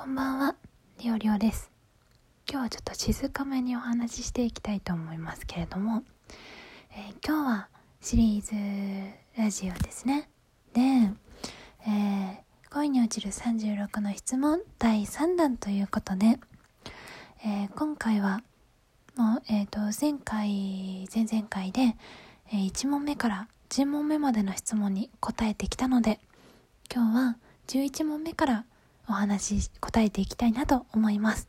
こんばんは、りょうりょうです。今日はちょっと静かめにお話ししていきたいと思いますけれども、えー、今日はシリーズラジオですね。で、えー、恋に落ちる36の質問第3弾ということで、えー、今回はもう、えーと、前回、前々回で、え、1問目から10問目までの質問に答えてきたので、今日は11問目からお話し答えていきたいなと思います。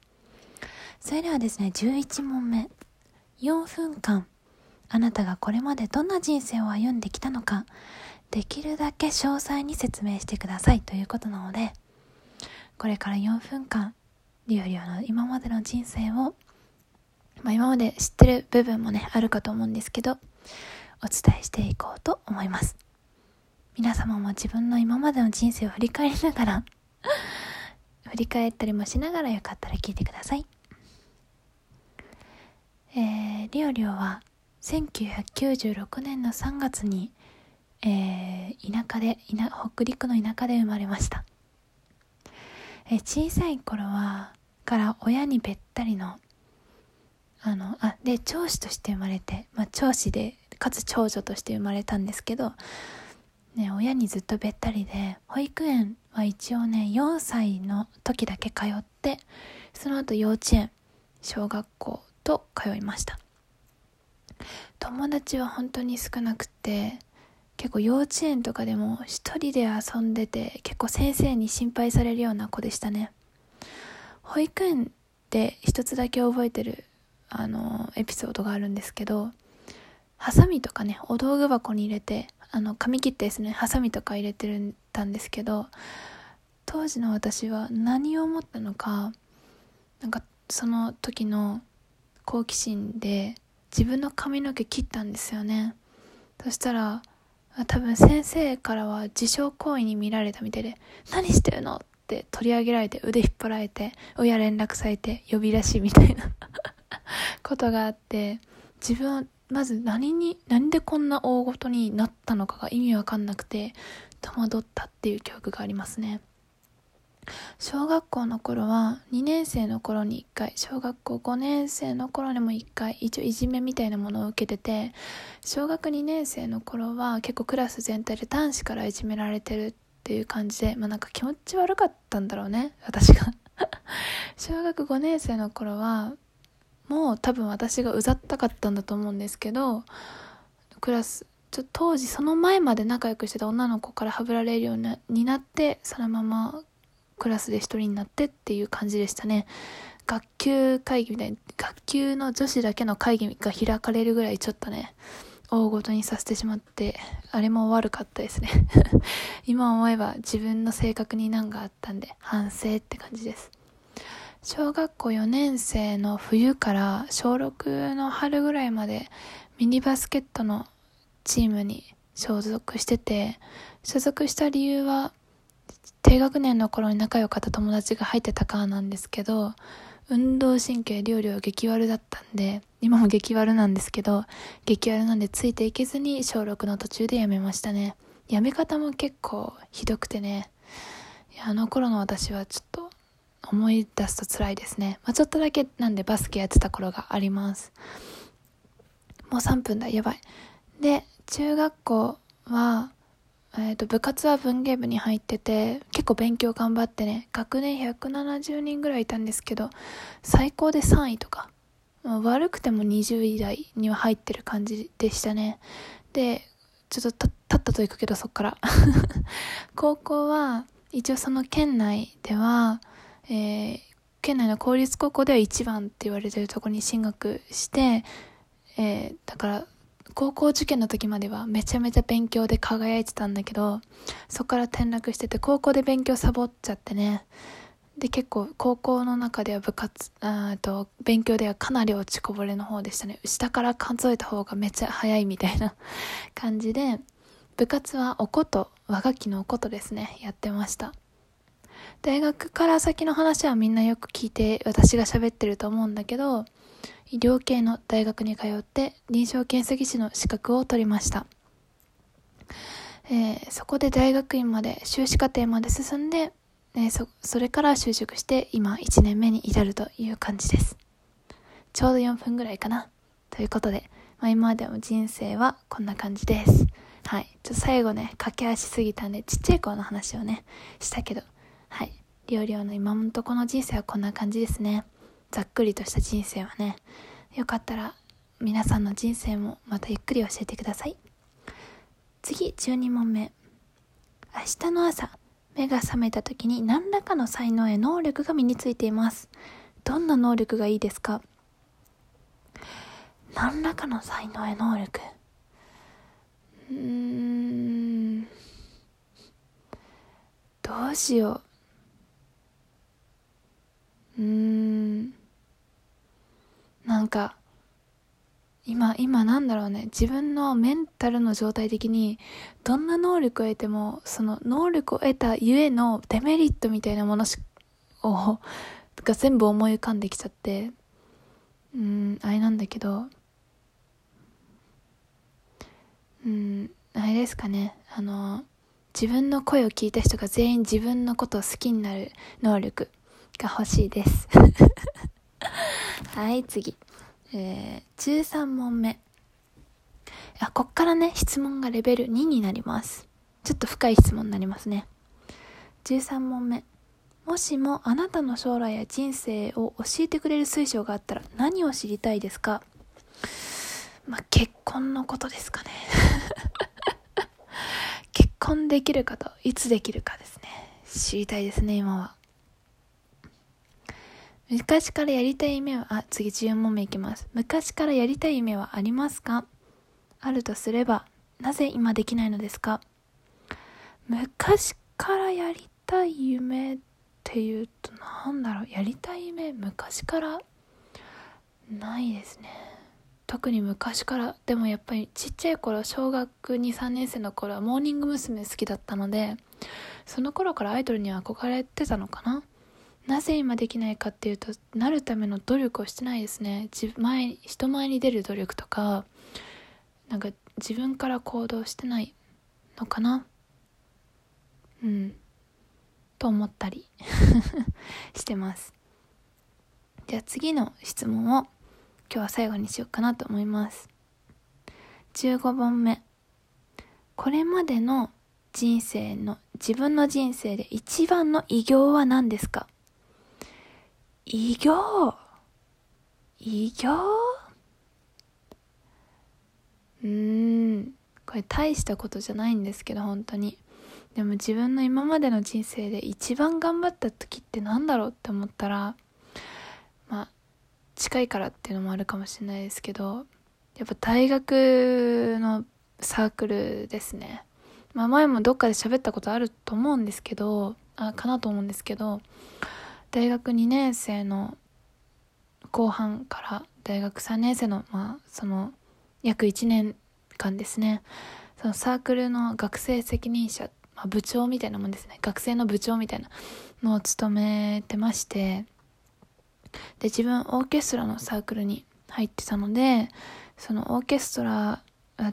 それではですね、11問目。4分間、あなたがこれまでどんな人生を歩んできたのか、できるだけ詳細に説明してくださいということなので、これから4分間、リオリオの今までの人生を、まあ、今まで知ってる部分もね、あるかと思うんですけど、お伝えしていこうと思います。皆様も自分の今までの人生を振り返りながら振り返ったりもしながらよかったら聞いてください。えー、リオリオは1996年の3月に、えー、田舎で北陸の田舎で生まれました、えー、小さい頃はから親にべったりのあのあで長子として生まれて、まあ、長子でかつ長女として生まれたんですけど、ね、親にずっとべったりで保育園は一応ね4歳の時だけ通ってその後幼稚園小学校と通いました。友達は本当に少なくて結構幼稚園とかでも一人で遊んでて結構先生に心配されるような子でしたね。保育園で一つだけ覚えてるあのエピソードがあるんですけどハサミとかねお道具箱に入れてあの髪切ってですねハサミとか入れてるたんですけど当時の私は何を思ったのかなんかその時の好奇心で自分の髪の毛切ったんですよねそしたら多分先生からは自傷行為に見られたみたいで「何してるの?」って取り上げられて腕引っ張られて親連絡されて呼び出しみたいな ことがあって自分はまず何に何でこんな大ごとになったのかが意味わかんなくて戸惑ったっていう記憶がありますね。小学校の頃は2年生の頃に1回小学校5年生の頃にも1回一応いじめみたいなものを受けてて小学2年生の頃は結構クラス全体で男子からいじめられてるっていう感じでまあなんか気持ち悪かったんだろうね私が。小学5年生の頃はもう多分私がうざったかったんだと思うんですけどクラス当時その前まで仲良くしてた女の子からはぶられるようになってそのままクラスで一人になってっていう感じでしたね。学級会議みたいに学級の女子だけの会議が開かれるぐらいちょっとね大ごとにさせてしまってあれも悪かったですね。今思えば自分の性格に難があったんで反省って感じです。小学校4年生の冬から小6の春ぐらいまでミニバスケットのチームに所属してて、所属した理由は、低学年の頃に仲良かった友達が入ってたからなんですけど、運動神経料理は激悪だったんで、今も激悪なんですけど、激悪なんでついていけずに小6の途中で辞めましたね。辞め方も結構ひどくてね、あの頃の私はちょっと思い出すと辛いですね。まあ、ちょっとだけなんでバスケやってた頃があります。もう3分だ、やばい。で、中学校は、え、ー、と、部活は文芸部に入ってて、結構勉強頑張ってね、学年170人ぐらいいたんですけど、最高で3位とか、まあ、悪くても20位台には入ってる感じでしたね。で、ちょっと立ったと行くけど、そっから。高校は、一応その県内では、えー、県内の公立高校では1番って言われてるとこに進学して、えー、だから、高校受験の時まではめちゃめちゃ勉強で輝いてたんだけど、そこから転落してて、高校で勉強サボっちゃってね。で、結構高校の中では部活、あと勉強ではかなり落ちこぼれの方でしたね。下から数えた方がめっちゃ早いみたいな 感じで、部活はおこと、和楽器のおことですね、やってました。大学から先の話はみんなよく聞いて私が喋ってると思うんだけど、医療系の大学に通って臨床検査技師の資格を取りました。えー、そこで大学院まで修士課程まで進んで、ね、そそれから就職して今1年目に至るという感じです。ちょうど4分ぐらいかな。ということで、まあ、今までの人生はこんな感じです。はい。ちょっと最後ね駆け足すぎたんでちっちゃい頃の話をねしたけどはい。りょうりょうの今のとこの人生はこんな感じですね。ざっくりとした人生はねよかったら皆さんの人生もまたゆっくり教えてください次12問目明日の朝目が覚めた時に何らかの才能や能力が身についています。どんな能力がいいですか？何らかの才能や能力？うーん。どうしよう。うーん。か、今、今なんだろうね。自分のメンタルの状態的に、どんな能力を得ても、その能力を得たゆえのデメリットみたいなものを、が全部思い浮かんできちゃって、うん、あれなんだけど、うん、あれですかね。あの、自分の声を聞いた人が全員自分のことを好きになる能力が欲しいです。はい、次。えー、13問目。あ、こっからね、質問がレベル2になります。ちょっと深い質問になりますね。13問目。もしもあなたの将来や人生を教えてくれる水晶があったら何を知りたいですか？まあ、結婚のことですかね。結婚できるかと、いつできるかですね。知りたいですね、今は。昔からやりたい夢は、あ、次14問目いきます。昔からやりたい夢はありますか？あるとすれば、なぜ今できないのですか昔からやりたい夢っていうと、なんだろう、やりたい夢、昔から？ないですね。特に昔から、でもやっぱりちっちゃい頃、小学2、3年生の頃はモーニング娘。好きだったので、その頃からアイドルには憧れてたのかな？なぜ今できないかっていうとなるための努力をしてないですね。前人前に出る努力とかなんか自分から行動してないのかな？うん。と思ったり してます。じゃあ次の質問を今日は最後にしようかなと思います。15本目。これまでの人生の自分の人生で一番の偉業は何ですか？偉業偉業うーん。これ大したことじゃないんですけど本当に。でも自分の今までの人生で一番頑張った時って何だろうって思ったらまあ近いからっていうのもあるかもしれないですけどやっぱ大学のサークルですね。まあ前もどっかで喋ったことあると思うんですけどあかなと思うんですけど大学2年生の後半から大学3年生のまあその約1年間ですね。そのサークルの学生責任者、まあ、部長みたいなもんですね。学生の部長みたいなのを務めてまして。で自分オーケストラのサークルに入ってたのでそのオーケストラ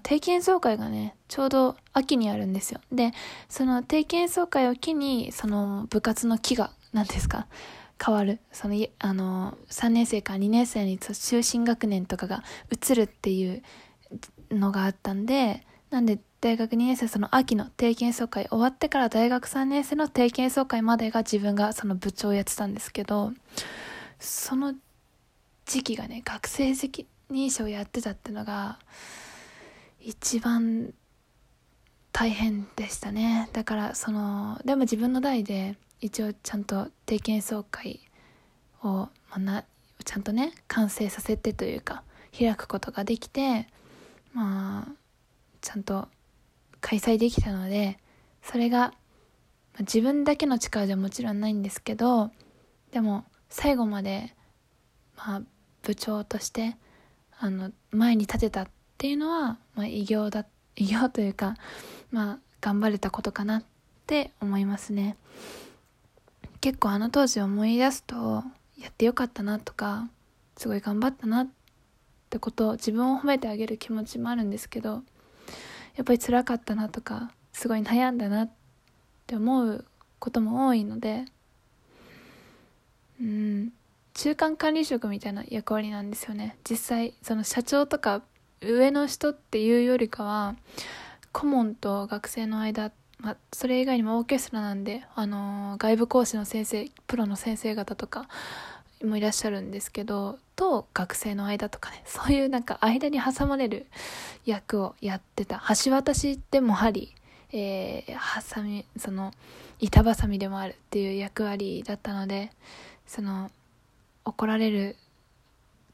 定期演奏会がねちょうど秋にあるんですよ。でその定期演奏会を機にその部活の木が何ですか？変わる。そのあの3年生から2年生に中心学年とかが移るっていうのがあったんでなんで大学2年生その秋の定期演奏会終わってから大学3年生の定期演奏会までが自分がその部長をやってたんですけどその時期がね学生責任者をやってたってのが一番大変でしたね。だからそのでも自分の代で一応ちゃんと定期演奏会を、ま、なちゃんとね完成させてというか開くことができてまあちゃんと開催できたのでそれが、ま、自分だけの力じゃもちろんないんですけどでも最後まで、まあ、部長としてあの前に立てたっていうのは、まあ、偉業だ 偉業というかまあ頑張れたことかなって思いますね。結構あの当時思い出すとやってよかったなとかすごい頑張ったなってことを自分を褒めてあげる気持ちもあるんですけどやっぱり辛かったなとかすごい悩んだなって思うことも多いのでうん中間管理職みたいな役割なんですよね。実際その社長とか上の人っていうよりかは顧問と学生の間、まあ、それ以外にもオーケストラなんで、あのー、外部講師の先生プロの先生方とかもいらっしゃるんですけどと学生の間とかねそういうなんか間に挟まれる役をやってた。橋渡しでもあり、えー、ハサミその板挟みでもあるっていう役割だったのでその怒られる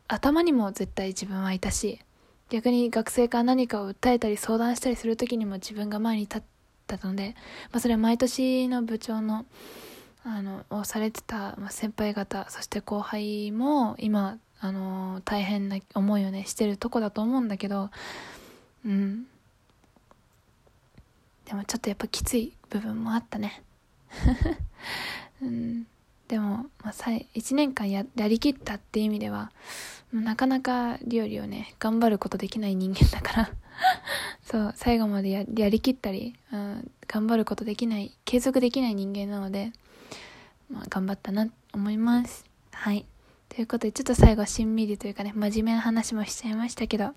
頭にも絶対自分はいたし逆に学生から何かを訴えたり相談したりする時にも自分が前に立ってたので、まあ、それは毎年の部長のあのをされてた、先輩方そして後輩も今あの大変な思いをねしてるとこだと思うんだけどうん。でもちょっとやっぱきつい部分もあったね。うん。でも、まあ、1年間やりきったっていう意味ではなかなかリオリをね頑張ることできない人間だから そう最後までやりきったり、うん、頑張ることできない継続できない人間なのでまあ、頑張ったなと思います。はい。ということで、ちょっと最後、しんみりというかね、真面目な話もしちゃいましたけど、今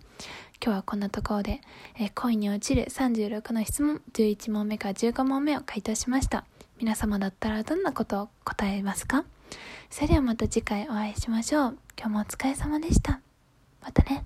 日はこんなところで、え、恋に落ちる36の質問、11問目から15問目を回答しました。皆様だったらどんなことを答えますか？それではまた次回お会いしましょう。今日もお疲れ様でした。またね。